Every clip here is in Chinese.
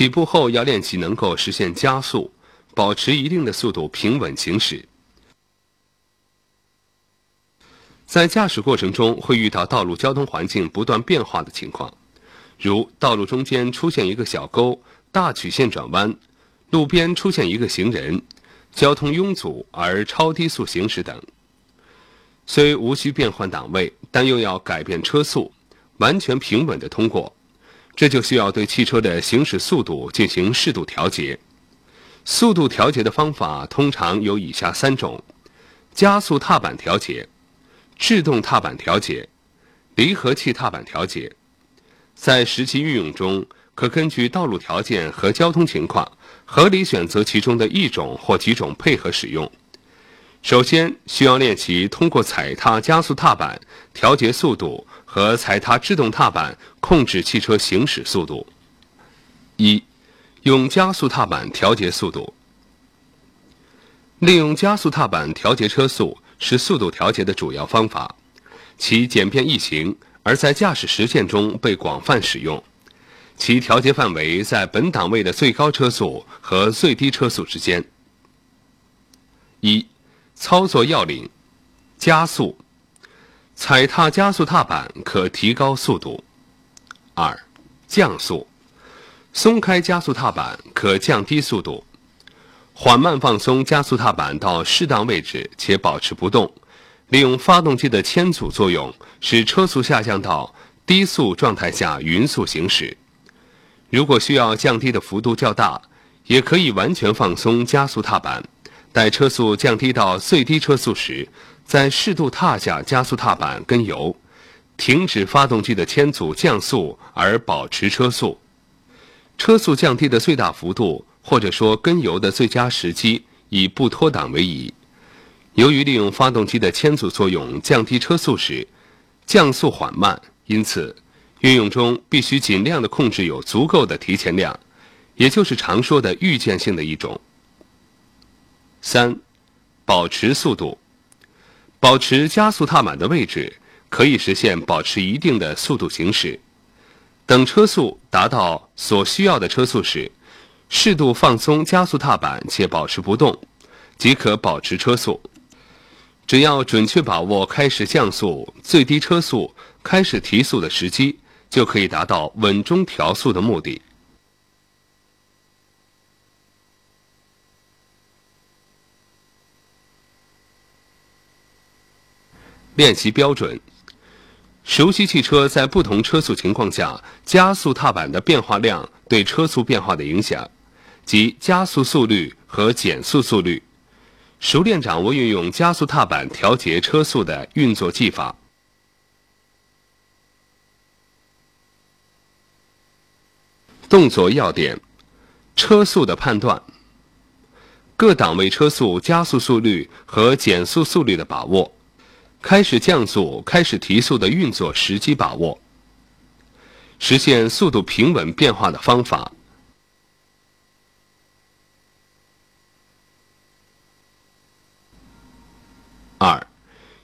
起步后要练习能够实现加速，保持一定的速度平稳行驶。在驾驶过程中会遇到道路交通环境不断变化的情况，如道路中间出现一个小沟、大曲线转弯，路边出现一个行人，交通拥堵而超低速行驶等。虽无需变换档位，但又要改变车速，完全平稳地通过，这就需要对汽车的行驶速度进行适度调节。速度调节的方法通常有以下三种：加速踏板调节。制动踏板调节、离合器踏板调节，在实际运用中，可根据道路条件和交通情况，合理选择其中的一种或几种配合使用。首先，需要练习通过踩踏加速踏板调节速度和踩踏制动踏板控制汽车行驶速度。一、用加速踏板调节速度。利用加速踏板调节车速。是速度调节的主要方法，其简便易行，而在驾驶实践中被广泛使用。其调节范围在本档位的最高车速和最低车速之间。一、操作要领：加速，踩踏加速踏板可提高速度；二、降速，松开加速踏板可降低速度。缓慢放松加速踏板到适当位置，且保持不动。利用发动机的牵阻作用，使车速下降到低速状态下匀速行驶。如果需要降低的幅度较大，也可以完全放松加速踏板，待车速降低到最低车速时，在适度踏下加速踏板跟油，停止发动机的牵阻降速而保持车速。车速降低的最大幅度。或者说，跟油的最佳时机以不脱档为宜。由于利用发动机的牵阻作用降低车速时，降速缓慢，因此运用中必须尽量的控制有足够的提前量，也就是常说的预见性的一种。三，保持速度，保持加速踏板的位置，可以实现保持一定的速度行驶。等车速达到所需要的车速时。适度放松加速踏板，且保持不动，即可保持车速。只要准确把握开始降速、最低车速、开始提速的时机，就可以达到稳中调速的目的。练习标准：熟悉汽车在不同车速情况下加速踏板的变化量对车速变化的影响。即加速速率和减速速率，熟练掌握运用加速踏板调节车速的运作技法。动作要点：车速的判断，各档位车速加速速率和减速速率的把握，开始降速、开始提速的运作时机把握，实现速度平稳变化的方法。二，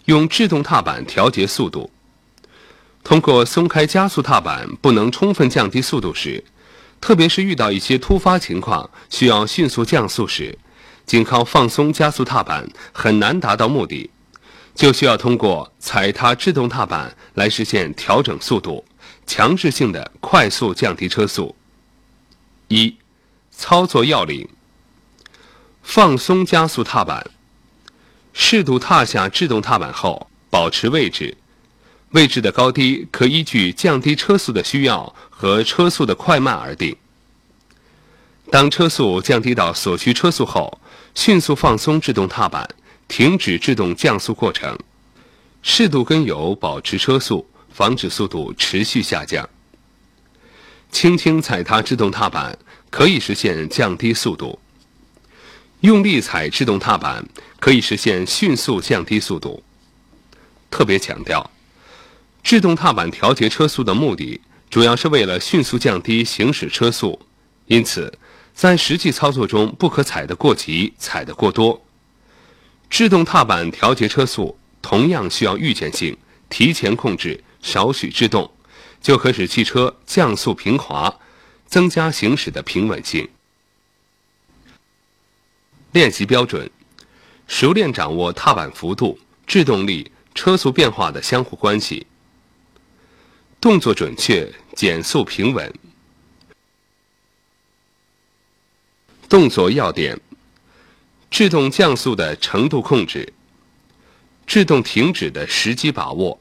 用制动踏板调节速度。通过松开加速踏板不能充分降低速度时，特别是遇到一些突发情况需要迅速降速时，仅靠放松加速踏板很难达到目的，就需要通过踩踏制动踏板来实现调整速度，强制性的快速降低车速。一，操作要领：放松加速踏板。适度踏下制动踏板后，保持位置，位置的高低可依据降低车速的需要和车速的快慢而定。当车速降低到所需车速后，迅速放松制动踏板，停止制动降速过程，适度跟油保持车速，防止速度持续下降。轻轻踩踏制动踏板，可以实现降低速度。用力踩制动踏板，可以实现迅速降低速度。特别强调，制动踏板调节车速的目的，主要是为了迅速降低行驶车速，因此，在实际操作中不可踩得过急、踩得过多。制动踏板调节车速同样需要预见性，提前控制，少许制动，就可使汽车降速平滑，增加行驶的平稳性。练习标准：熟练掌握踏板幅度、制动力、车速变化的相互关系。动作准确，减速平稳。动作要点：制动降速的程度控制，制动停止的时机把握。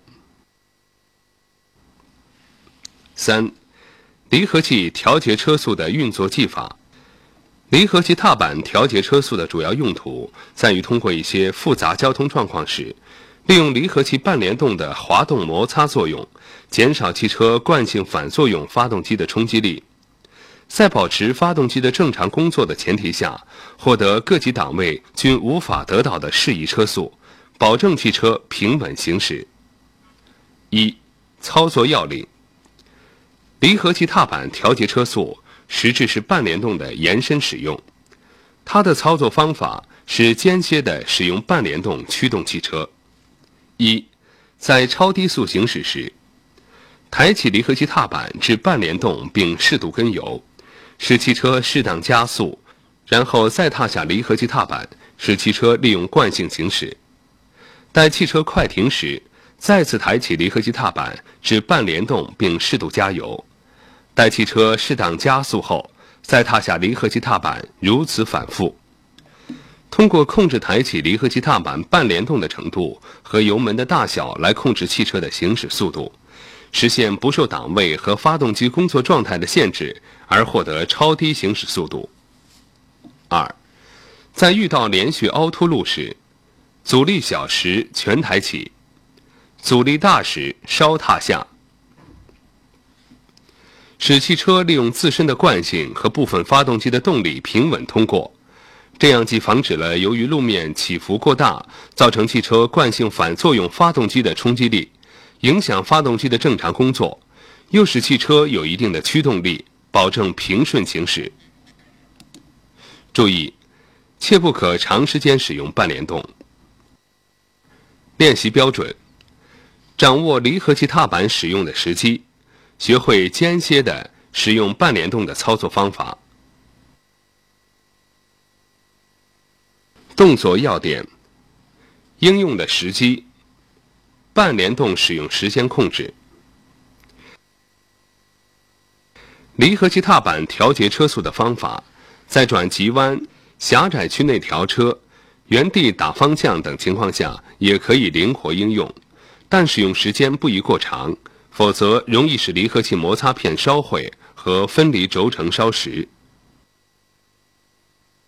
三、离合器调节车速的运作技法。离合器踏板调节车速的主要用途在于通过一些复杂交通状况时，利用离合器半联动的滑动摩擦作用，减少汽车惯性反作用发动机的冲击力。在保持发动机的正常工作的前提下，获得各级档位均无法得到的适宜车速，保证汽车平稳行驶。一、操作要领：离合器踏板调节车速，实质是半联动的延伸使用。它的操作方法是间歇的使用半联动驱动汽车。一、在超低速行驶时，抬起离合器踏板至半联动，并适度跟油。使汽车适当加速，然后再踏下离合器踏板，使汽车利用惯性行驶。待汽车快停时，再次抬起离合器踏板至半联动，并适度加油。待汽车适当加速后，再踏下离合器踏板，如此反复。通过控制抬起离合器踏板半联动的程度和油门的大小来控制汽车的行驶速度。实现不受档位和发动机工作状态的限制，而获得超低行驶速度。二，在遇到连续凹凸路时，阻力小时全抬起，阻力大时稍踏下，使汽车利用自身的惯性和部分发动机的动力平稳通过。这样既防止了由于路面起伏过大造成汽车惯性反作用发动机的冲击力。影响发动机的正常工作，又使汽车有一定的驱动力，保证平顺行驶。注意，切不可长时间使用半联动。练习标准：掌握离合器踏板使用的时机，学会间歇的使用半联动的操作方法。动作要点：应用的时机。半联动使用时间控制，离合器踏板调节车速的方法，在转急弯、狭窄区内调车、原地打方向等情况下也可以灵活应用，但使用时间不宜过长，否则容易使离合器摩擦片烧毁和分离轴承烧蚀。